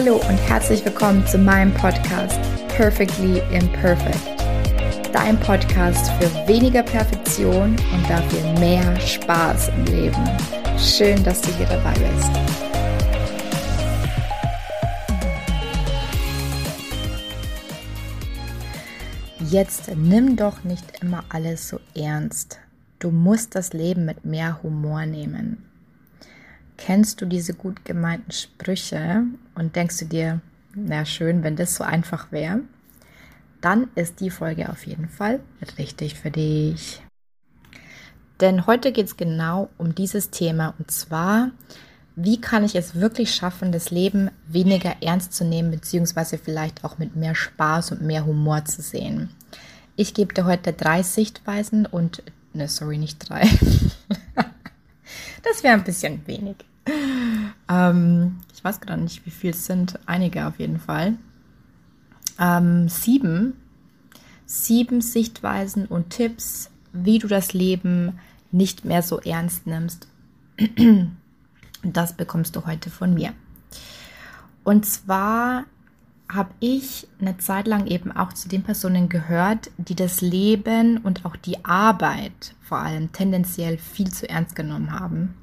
Hallo und herzlich willkommen zu meinem Podcast Perfectly Imperfect. Dein Podcast für weniger Perfektion und dafür mehr Spaß im Leben. Schön, dass du hier dabei bist. Jetzt nimm doch nicht immer alles so ernst. Du musst das Leben mit mehr Humor nehmen. Kennst du diese gut gemeinten Sprüche und denkst du dir, na schön, wenn das so einfach wäre? Dann ist die Folge auf jeden Fall richtig für dich. Denn heute geht es genau um dieses Thema und zwar, wie kann ich es wirklich schaffen, das Leben weniger ernst zu nehmen, beziehungsweise vielleicht auch mit mehr Spaß und mehr Humor zu sehen. Ich gebe dir heute drei Sichtweisen und, ne, sorry, nicht drei. das wäre ein bisschen wenig. Ähm, ich weiß gerade nicht, wie viel es sind. Einige auf jeden Fall. Ähm, sieben. Sieben Sichtweisen und Tipps, wie du das Leben nicht mehr so ernst nimmst. Das bekommst du heute von mir. Und zwar habe ich eine Zeit lang eben auch zu den Personen gehört, die das Leben und auch die Arbeit vor allem tendenziell viel zu ernst genommen haben.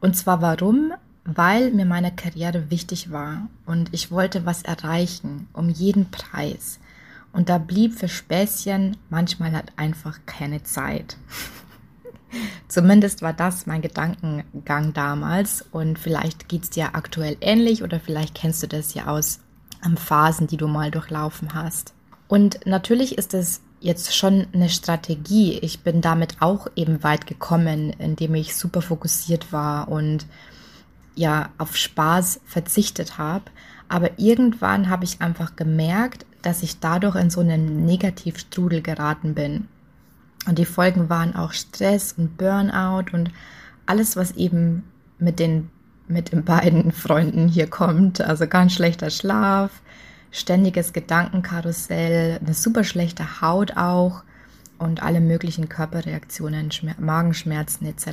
Und zwar warum? Weil mir meine Karriere wichtig war und ich wollte was erreichen, um jeden Preis. Und da blieb für Späßchen manchmal halt einfach keine Zeit. Zumindest war das mein Gedankengang damals und vielleicht geht es dir aktuell ähnlich oder vielleicht kennst du das ja aus Phasen, die du mal durchlaufen hast. Und natürlich ist es jetzt schon eine Strategie. Ich bin damit auch eben weit gekommen, indem ich super fokussiert war und ja auf Spaß verzichtet habe. Aber irgendwann habe ich einfach gemerkt, dass ich dadurch in so einen Negativstrudel geraten bin. Und die Folgen waren auch Stress und Burnout und alles, was eben mit den mit den beiden Freunden hier kommt. Also ganz schlechter Schlaf, ständiges Gedankenkarussell, eine super schlechte Haut auch und alle möglichen Körperreaktionen, Schmer Magenschmerzen etc.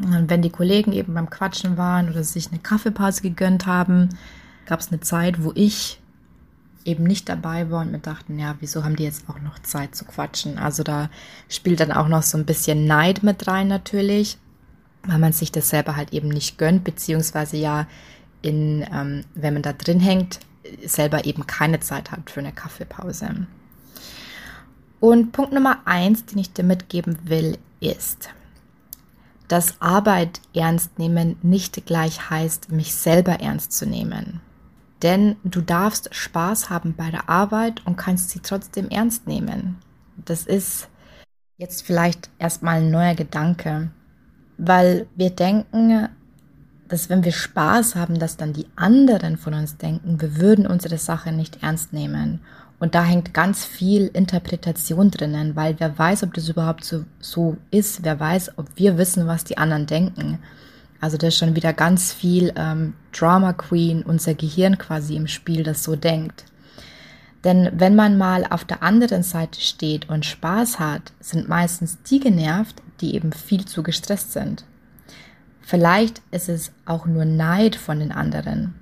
Und wenn die Kollegen eben beim Quatschen waren oder sich eine Kaffeepause gegönnt haben, gab es eine Zeit, wo ich eben nicht dabei war und mir dachten, ja, wieso haben die jetzt auch noch Zeit zu quatschen? Also da spielt dann auch noch so ein bisschen Neid mit rein natürlich, weil man sich das selber halt eben nicht gönnt, beziehungsweise ja in, ähm, wenn man da drin hängt, selber eben keine Zeit hat für eine Kaffeepause. Und Punkt Nummer eins, den ich dir mitgeben will, ist, dass Arbeit ernst nehmen nicht gleich heißt, mich selber ernst zu nehmen. Denn du darfst Spaß haben bei der Arbeit und kannst sie trotzdem ernst nehmen. Das ist jetzt vielleicht erstmal ein neuer Gedanke, weil wir denken, dass wenn wir Spaß haben, dass dann die anderen von uns denken, wir würden unsere Sache nicht ernst nehmen. Und da hängt ganz viel Interpretation drinnen, weil wer weiß, ob das überhaupt so, so ist, wer weiß, ob wir wissen, was die anderen denken. Also da ist schon wieder ganz viel ähm, Drama Queen, unser Gehirn quasi im Spiel, das so denkt. Denn wenn man mal auf der anderen Seite steht und Spaß hat, sind meistens die genervt, die eben viel zu gestresst sind. Vielleicht ist es auch nur Neid von den anderen.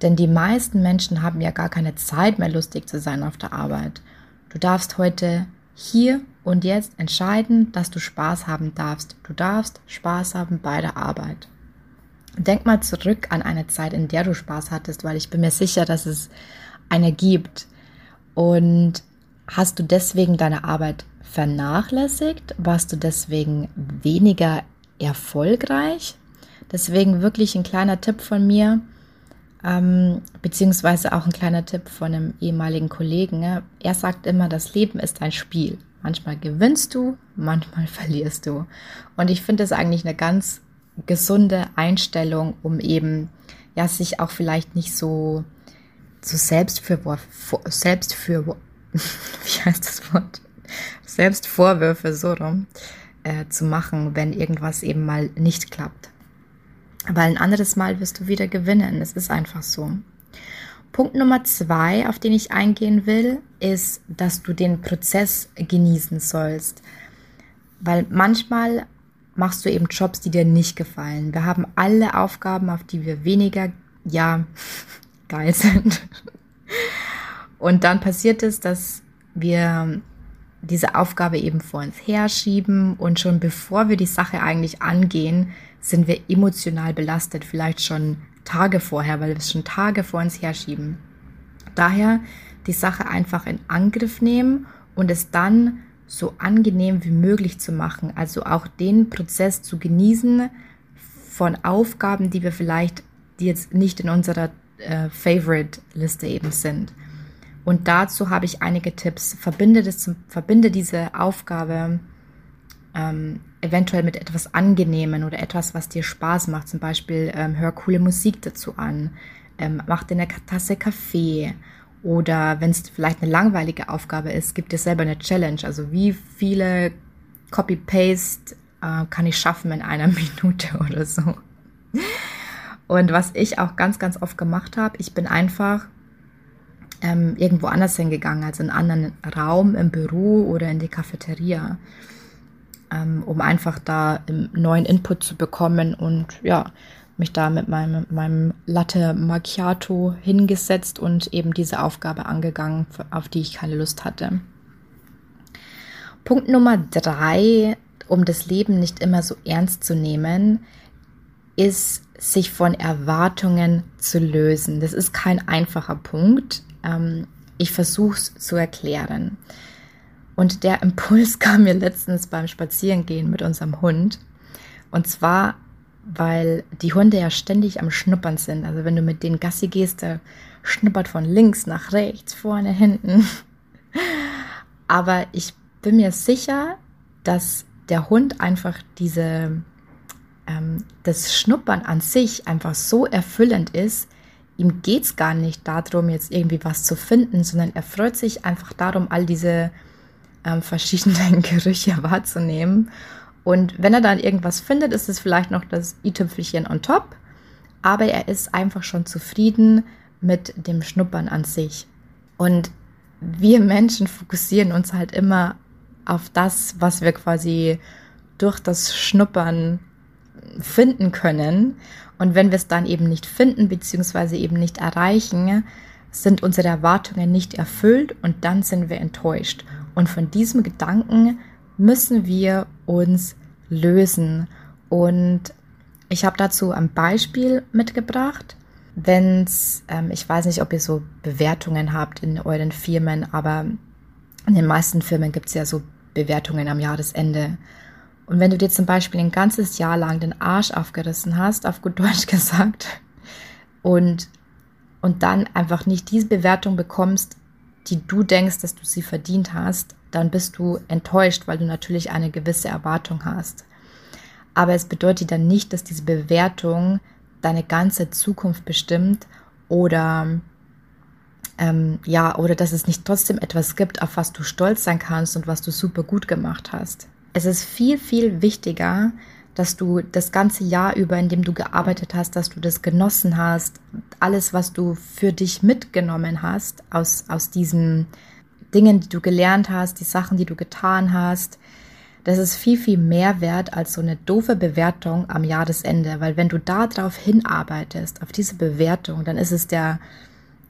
Denn die meisten Menschen haben ja gar keine Zeit mehr lustig zu sein auf der Arbeit. Du darfst heute hier und jetzt entscheiden, dass du Spaß haben darfst. Du darfst Spaß haben bei der Arbeit. Denk mal zurück an eine Zeit, in der du Spaß hattest, weil ich bin mir sicher, dass es eine gibt. Und hast du deswegen deine Arbeit vernachlässigt? Warst du deswegen weniger erfolgreich? Deswegen wirklich ein kleiner Tipp von mir, ähm, beziehungsweise auch ein kleiner Tipp von einem ehemaligen Kollegen. Ja. Er sagt immer, das Leben ist ein Spiel. Manchmal gewinnst du, manchmal verlierst du. Und ich finde es eigentlich eine ganz gesunde Einstellung, um eben ja sich auch vielleicht nicht so so Selbstfürwurf, Selbstfür, wie heißt das Wort? Selbstvorwürfe so rum äh, zu machen, wenn irgendwas eben mal nicht klappt. Weil ein anderes Mal wirst du wieder gewinnen. Es ist einfach so. Punkt Nummer zwei, auf den ich eingehen will, ist, dass du den Prozess genießen sollst. Weil manchmal machst du eben Jobs, die dir nicht gefallen. Wir haben alle Aufgaben, auf die wir weniger ja, geil sind. Und dann passiert es, dass wir diese Aufgabe eben vor uns herschieben und schon bevor wir die Sache eigentlich angehen, sind wir emotional belastet, vielleicht schon Tage vorher, weil wir es schon Tage vor uns herschieben. Daher die Sache einfach in Angriff nehmen und es dann so angenehm wie möglich zu machen. Also auch den Prozess zu genießen von Aufgaben, die wir vielleicht, die jetzt nicht in unserer äh, Favorite-Liste eben sind. Und dazu habe ich einige Tipps. Verbinde, das, verbinde diese Aufgabe ähm, eventuell mit etwas Angenehmen oder etwas, was dir Spaß macht. Zum Beispiel ähm, hör coole Musik dazu an, ähm, mach dir eine Tasse Kaffee oder wenn es vielleicht eine langweilige Aufgabe ist, gib dir selber eine Challenge. Also wie viele Copy-Paste äh, kann ich schaffen in einer Minute oder so. Und was ich auch ganz, ganz oft gemacht habe, ich bin einfach ähm, irgendwo anders hingegangen, also in einen anderen Raum, im Büro oder in die Cafeteria, ähm, um einfach da neuen Input zu bekommen und ja, mich da mit meinem, meinem Latte Macchiato hingesetzt und eben diese Aufgabe angegangen, auf die ich keine Lust hatte. Punkt Nummer drei, um das Leben nicht immer so ernst zu nehmen, ist, sich von Erwartungen zu lösen. Das ist kein einfacher Punkt. Ähm, ich versuche es zu erklären. Und der Impuls kam mir letztens beim Spazierengehen mit unserem Hund. Und zwar weil die Hunde ja ständig am Schnuppern sind. Also wenn du mit denen Gassi gehst, der schnuppert von links nach rechts, vorne, hinten. Aber ich bin mir sicher, dass der Hund einfach diese, ähm, das Schnuppern an sich einfach so erfüllend ist. Ihm geht es gar nicht darum, jetzt irgendwie was zu finden, sondern er freut sich einfach darum, all diese ähm, verschiedenen Gerüche wahrzunehmen und wenn er dann irgendwas findet, ist es vielleicht noch das i-Tüpfelchen on top. Aber er ist einfach schon zufrieden mit dem Schnuppern an sich. Und wir Menschen fokussieren uns halt immer auf das, was wir quasi durch das Schnuppern finden können. Und wenn wir es dann eben nicht finden, beziehungsweise eben nicht erreichen, sind unsere Erwartungen nicht erfüllt und dann sind wir enttäuscht. Und von diesem Gedanken müssen wir uns lösen. Und ich habe dazu ein Beispiel mitgebracht. Wenn's, ähm, ich weiß nicht, ob ihr so Bewertungen habt in euren Firmen, aber in den meisten Firmen gibt es ja so Bewertungen am Jahresende. Und wenn du dir zum Beispiel ein ganzes Jahr lang den Arsch aufgerissen hast, auf gut Deutsch gesagt, und, und dann einfach nicht diese Bewertung bekommst, die du denkst, dass du sie verdient hast, dann bist du enttäuscht, weil du natürlich eine gewisse Erwartung hast. Aber es bedeutet dann nicht, dass diese Bewertung deine ganze Zukunft bestimmt oder ähm, ja, oder dass es nicht trotzdem etwas gibt, auf was du stolz sein kannst und was du super gut gemacht hast. Es ist viel, viel wichtiger, dass du das ganze Jahr über, in dem du gearbeitet hast, dass du das genossen hast, alles, was du für dich mitgenommen hast aus, aus diesen Dingen, die du gelernt hast, die Sachen, die du getan hast, das ist viel, viel mehr wert als so eine doofe Bewertung am Jahresende, weil wenn du da drauf hinarbeitest, auf diese Bewertung, dann ist es der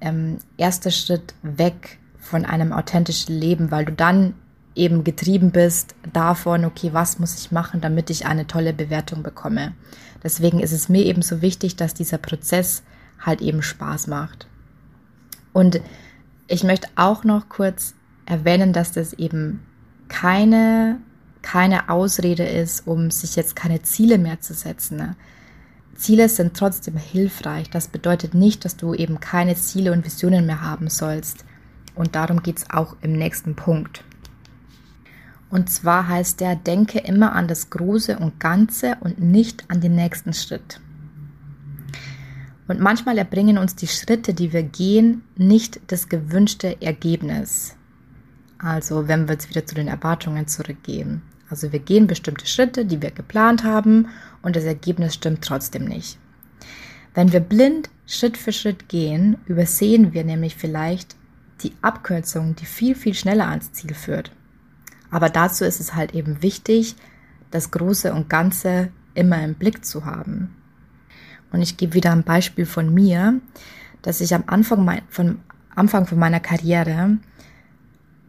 ähm, erste Schritt weg von einem authentischen Leben, weil du dann eben getrieben bist davon, okay, was muss ich machen, damit ich eine tolle Bewertung bekomme. Deswegen ist es mir eben so wichtig, dass dieser Prozess halt eben Spaß macht. Und ich möchte auch noch kurz erwähnen, dass das eben keine, keine Ausrede ist, um sich jetzt keine Ziele mehr zu setzen. Ziele sind trotzdem hilfreich. Das bedeutet nicht, dass du eben keine Ziele und Visionen mehr haben sollst. Und darum geht es auch im nächsten Punkt. Und zwar heißt der, denke immer an das Große und Ganze und nicht an den nächsten Schritt. Und manchmal erbringen uns die Schritte, die wir gehen, nicht das gewünschte Ergebnis. Also wenn wir jetzt wieder zu den Erwartungen zurückgehen. Also wir gehen bestimmte Schritte, die wir geplant haben und das Ergebnis stimmt trotzdem nicht. Wenn wir blind Schritt für Schritt gehen, übersehen wir nämlich vielleicht die Abkürzung, die viel, viel schneller ans Ziel führt. Aber dazu ist es halt eben wichtig, das Große und Ganze immer im Blick zu haben. Und ich gebe wieder ein Beispiel von mir, dass ich am Anfang, mein, von, Anfang von meiner Karriere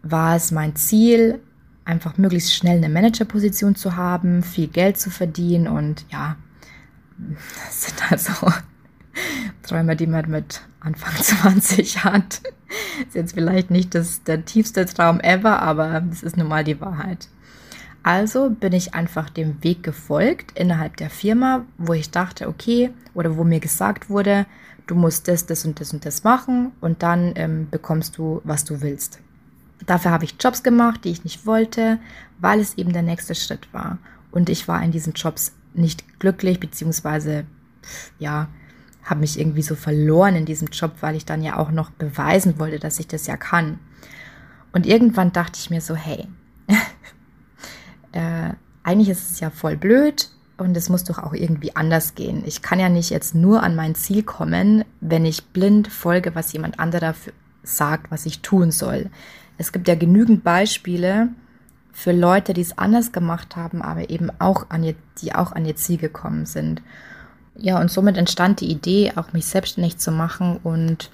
war es mein Ziel, einfach möglichst schnell eine Managerposition zu haben, viel Geld zu verdienen und ja, das sind also Träume, die man mit Anfang 20 hat. Ist jetzt vielleicht nicht das, der tiefste Traum ever, aber das ist nun mal die Wahrheit. Also bin ich einfach dem Weg gefolgt innerhalb der Firma, wo ich dachte, okay, oder wo mir gesagt wurde, du musst das, das und das und das machen und dann ähm, bekommst du, was du willst. Dafür habe ich Jobs gemacht, die ich nicht wollte, weil es eben der nächste Schritt war. Und ich war in diesen Jobs nicht glücklich, beziehungsweise, ja, habe mich irgendwie so verloren in diesem Job, weil ich dann ja auch noch beweisen wollte, dass ich das ja kann. Und irgendwann dachte ich mir so, hey, äh, eigentlich ist es ja voll blöd und es muss doch auch irgendwie anders gehen. Ich kann ja nicht jetzt nur an mein Ziel kommen, wenn ich blind folge, was jemand anderer sagt, was ich tun soll. Es gibt ja genügend Beispiele für Leute, die es anders gemacht haben, aber eben auch an ihr, die auch an ihr Ziel gekommen sind. Ja, und somit entstand die Idee, auch mich selbstständig zu machen und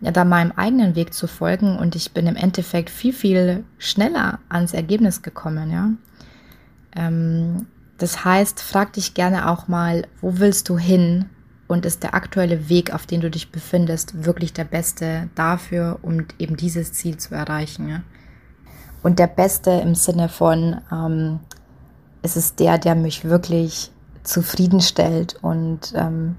ja, da meinem eigenen Weg zu folgen. Und ich bin im Endeffekt viel, viel schneller ans Ergebnis gekommen, ja. Ähm, das heißt, frag dich gerne auch mal, wo willst du hin? Und ist der aktuelle Weg, auf dem du dich befindest, wirklich der beste dafür, um eben dieses Ziel zu erreichen? Ja? Und der beste im Sinne von, ähm, es ist der, der mich wirklich zufriedenstellt und ähm,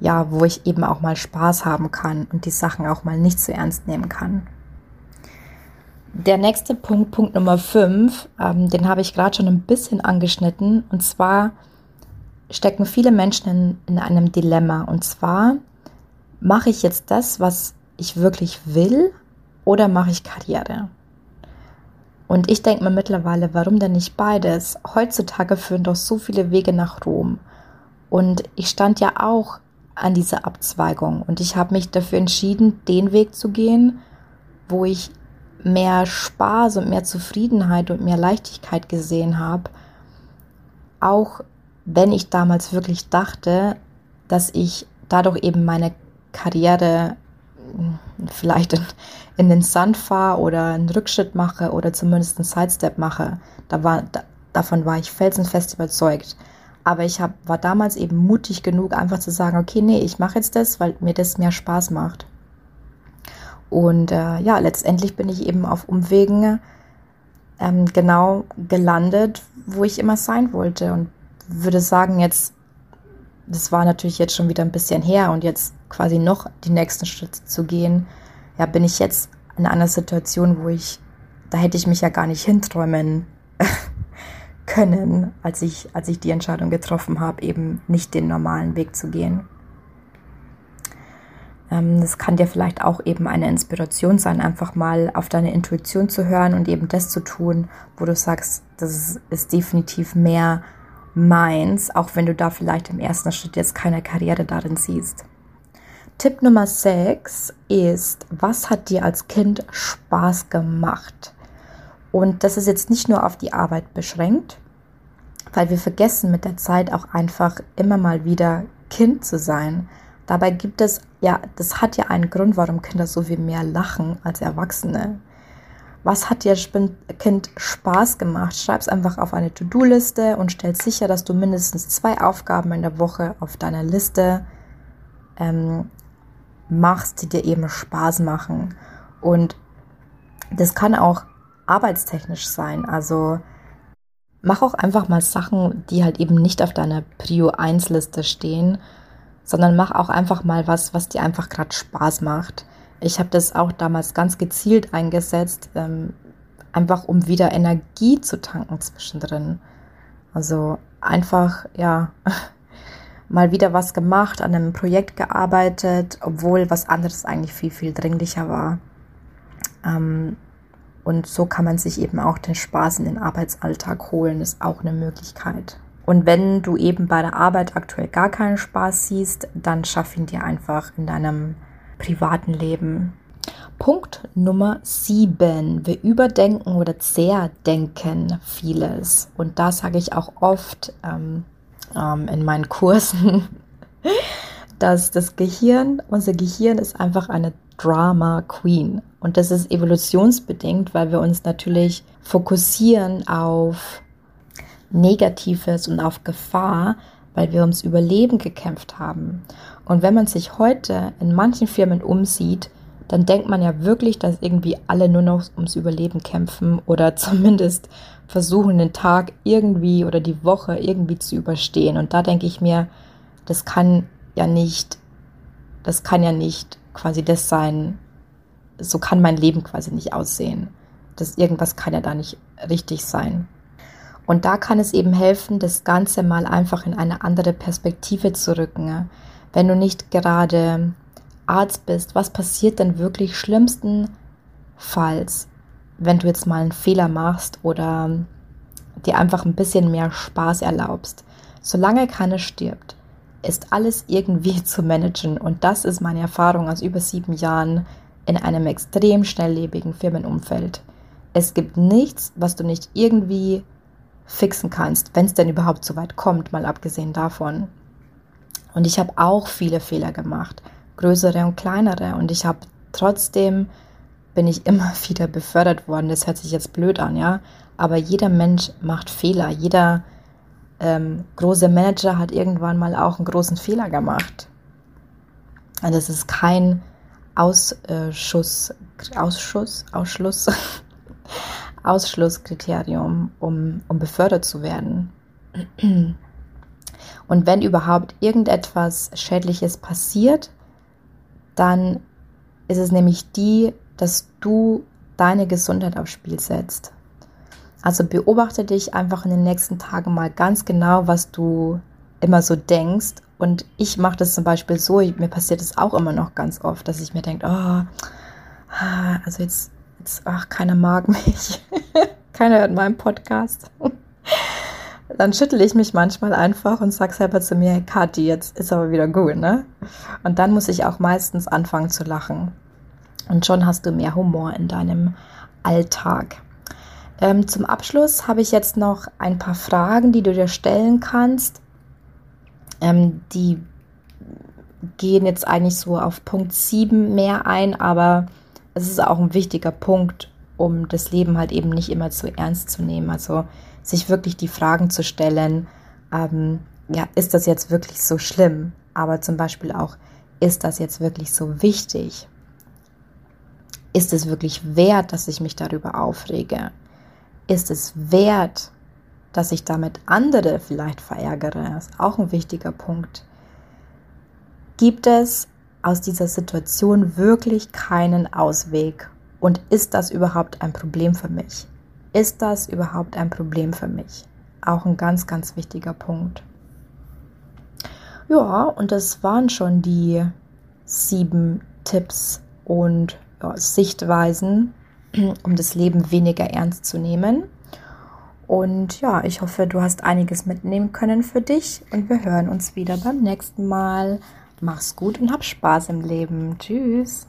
ja, wo ich eben auch mal Spaß haben kann und die Sachen auch mal nicht so ernst nehmen kann. Der nächste Punkt, Punkt Nummer 5, ähm, den habe ich gerade schon ein bisschen angeschnitten. Und zwar stecken viele Menschen in, in einem Dilemma. Und zwar, mache ich jetzt das, was ich wirklich will, oder mache ich Karriere? Und ich denke mir mittlerweile, warum denn nicht beides? Heutzutage führen doch so viele Wege nach Rom. Und ich stand ja auch an dieser Abzweigung und ich habe mich dafür entschieden, den Weg zu gehen, wo ich mehr Spaß und mehr Zufriedenheit und mehr Leichtigkeit gesehen habe. Auch wenn ich damals wirklich dachte, dass ich dadurch eben meine Karriere vielleicht in, in den Sand fahre oder einen Rückschritt mache oder zumindest einen Sidestep mache. Da war, da, davon war ich felsenfest überzeugt. Aber ich hab, war damals eben mutig genug, einfach zu sagen, okay, nee, ich mache jetzt das, weil mir das mehr Spaß macht. Und äh, ja, letztendlich bin ich eben auf Umwegen ähm, genau gelandet, wo ich immer sein wollte. Und würde sagen, jetzt, das war natürlich jetzt schon wieder ein bisschen her und jetzt quasi noch die nächsten Schritte zu gehen, ja, bin ich jetzt in einer Situation, wo ich, da hätte ich mich ja gar nicht hinträumen können, als ich, als ich die Entscheidung getroffen habe, eben nicht den normalen Weg zu gehen. Ähm, das kann dir vielleicht auch eben eine Inspiration sein, einfach mal auf deine Intuition zu hören und eben das zu tun, wo du sagst, das ist definitiv mehr meins, auch wenn du da vielleicht im ersten Schritt jetzt keine Karriere darin siehst. Tipp Nummer 6 ist, was hat dir als Kind Spaß gemacht? Und das ist jetzt nicht nur auf die Arbeit beschränkt, weil wir vergessen mit der Zeit auch einfach immer mal wieder Kind zu sein. Dabei gibt es, ja, das hat ja einen Grund, warum Kinder so viel mehr lachen als Erwachsene. Was hat dir Kind Spaß gemacht? Schreib es einfach auf eine To-Do-Liste und stell sicher, dass du mindestens zwei Aufgaben in der Woche auf deiner Liste ähm, machst, die dir eben Spaß machen. Und das kann auch arbeitstechnisch sein. Also mach auch einfach mal Sachen, die halt eben nicht auf deiner Prio 1 Liste stehen, sondern mach auch einfach mal was, was dir einfach gerade Spaß macht. Ich habe das auch damals ganz gezielt eingesetzt, ähm, einfach um wieder Energie zu tanken zwischendrin. Also einfach, ja, mal wieder was gemacht, an einem Projekt gearbeitet, obwohl was anderes eigentlich viel, viel dringlicher war. Ähm, und so kann man sich eben auch den Spaß in den Arbeitsalltag holen, ist auch eine Möglichkeit. Und wenn du eben bei der Arbeit aktuell gar keinen Spaß siehst, dann schaff ihn dir einfach in deinem privaten Leben. Punkt Nummer 7. Wir überdenken oder zerdenken vieles. Und da sage ich auch oft, ähm, ähm, in meinen Kursen, dass das Gehirn, unser Gehirn ist einfach eine Drama Queen. Und das ist evolutionsbedingt, weil wir uns natürlich fokussieren auf Negatives und auf Gefahr, weil wir ums Überleben gekämpft haben. Und wenn man sich heute in manchen Firmen umsieht, dann denkt man ja wirklich, dass irgendwie alle nur noch ums Überleben kämpfen oder zumindest versuchen, den Tag irgendwie oder die Woche irgendwie zu überstehen. Und da denke ich mir, das kann ja nicht, das kann ja nicht quasi das sein, so kann mein Leben quasi nicht aussehen. Das irgendwas kann ja da nicht richtig sein. Und da kann es eben helfen, das Ganze mal einfach in eine andere Perspektive zu rücken. Wenn du nicht gerade Arzt bist, was passiert denn wirklich schlimmstenfalls, wenn du jetzt mal einen Fehler machst oder dir einfach ein bisschen mehr Spaß erlaubst? Solange keiner stirbt, ist alles irgendwie zu managen. Und das ist meine Erfahrung aus über sieben Jahren in einem extrem schnelllebigen Firmenumfeld. Es gibt nichts, was du nicht irgendwie fixen kannst, wenn es denn überhaupt so weit kommt, mal abgesehen davon. Und ich habe auch viele Fehler gemacht größere und kleinere. Und ich habe trotzdem bin ich immer wieder befördert worden. Das hört sich jetzt blöd an, ja. Aber jeder Mensch macht Fehler. Jeder ähm, große Manager hat irgendwann mal auch einen großen Fehler gemacht. Und das ist kein Ausschuss, Ausschuss, Ausschluss, Ausschlusskriterium, um, um befördert zu werden. Und wenn überhaupt irgendetwas Schädliches passiert, dann ist es nämlich die, dass du deine Gesundheit aufs Spiel setzt. Also beobachte dich einfach in den nächsten Tagen mal ganz genau, was du immer so denkst. Und ich mache das zum Beispiel so, mir passiert es auch immer noch ganz oft, dass ich mir denke, oh, also jetzt, jetzt, ach, keiner mag mich. keiner hört meinen Podcast dann schüttle ich mich manchmal einfach und sage selber zu mir, Kathi, jetzt ist aber wieder gut, ne? Und dann muss ich auch meistens anfangen zu lachen. Und schon hast du mehr Humor in deinem Alltag. Ähm, zum Abschluss habe ich jetzt noch ein paar Fragen, die du dir stellen kannst. Ähm, die gehen jetzt eigentlich so auf Punkt 7 mehr ein, aber es ist auch ein wichtiger Punkt, um das Leben halt eben nicht immer zu ernst zu nehmen. Also sich wirklich die Fragen zu stellen, ähm, ja, ist das jetzt wirklich so schlimm? Aber zum Beispiel auch, ist das jetzt wirklich so wichtig? Ist es wirklich wert, dass ich mich darüber aufrege? Ist es wert, dass ich damit andere vielleicht verärgere? Das ist auch ein wichtiger Punkt. Gibt es aus dieser Situation wirklich keinen Ausweg? Und ist das überhaupt ein Problem für mich? Ist das überhaupt ein Problem für mich? Auch ein ganz, ganz wichtiger Punkt. Ja, und das waren schon die sieben Tipps und ja, Sichtweisen, um das Leben weniger ernst zu nehmen. Und ja, ich hoffe, du hast einiges mitnehmen können für dich und wir hören uns wieder beim nächsten Mal. Mach's gut und hab Spaß im Leben. Tschüss.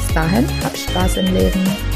Dahin, hab Spaß im Leben.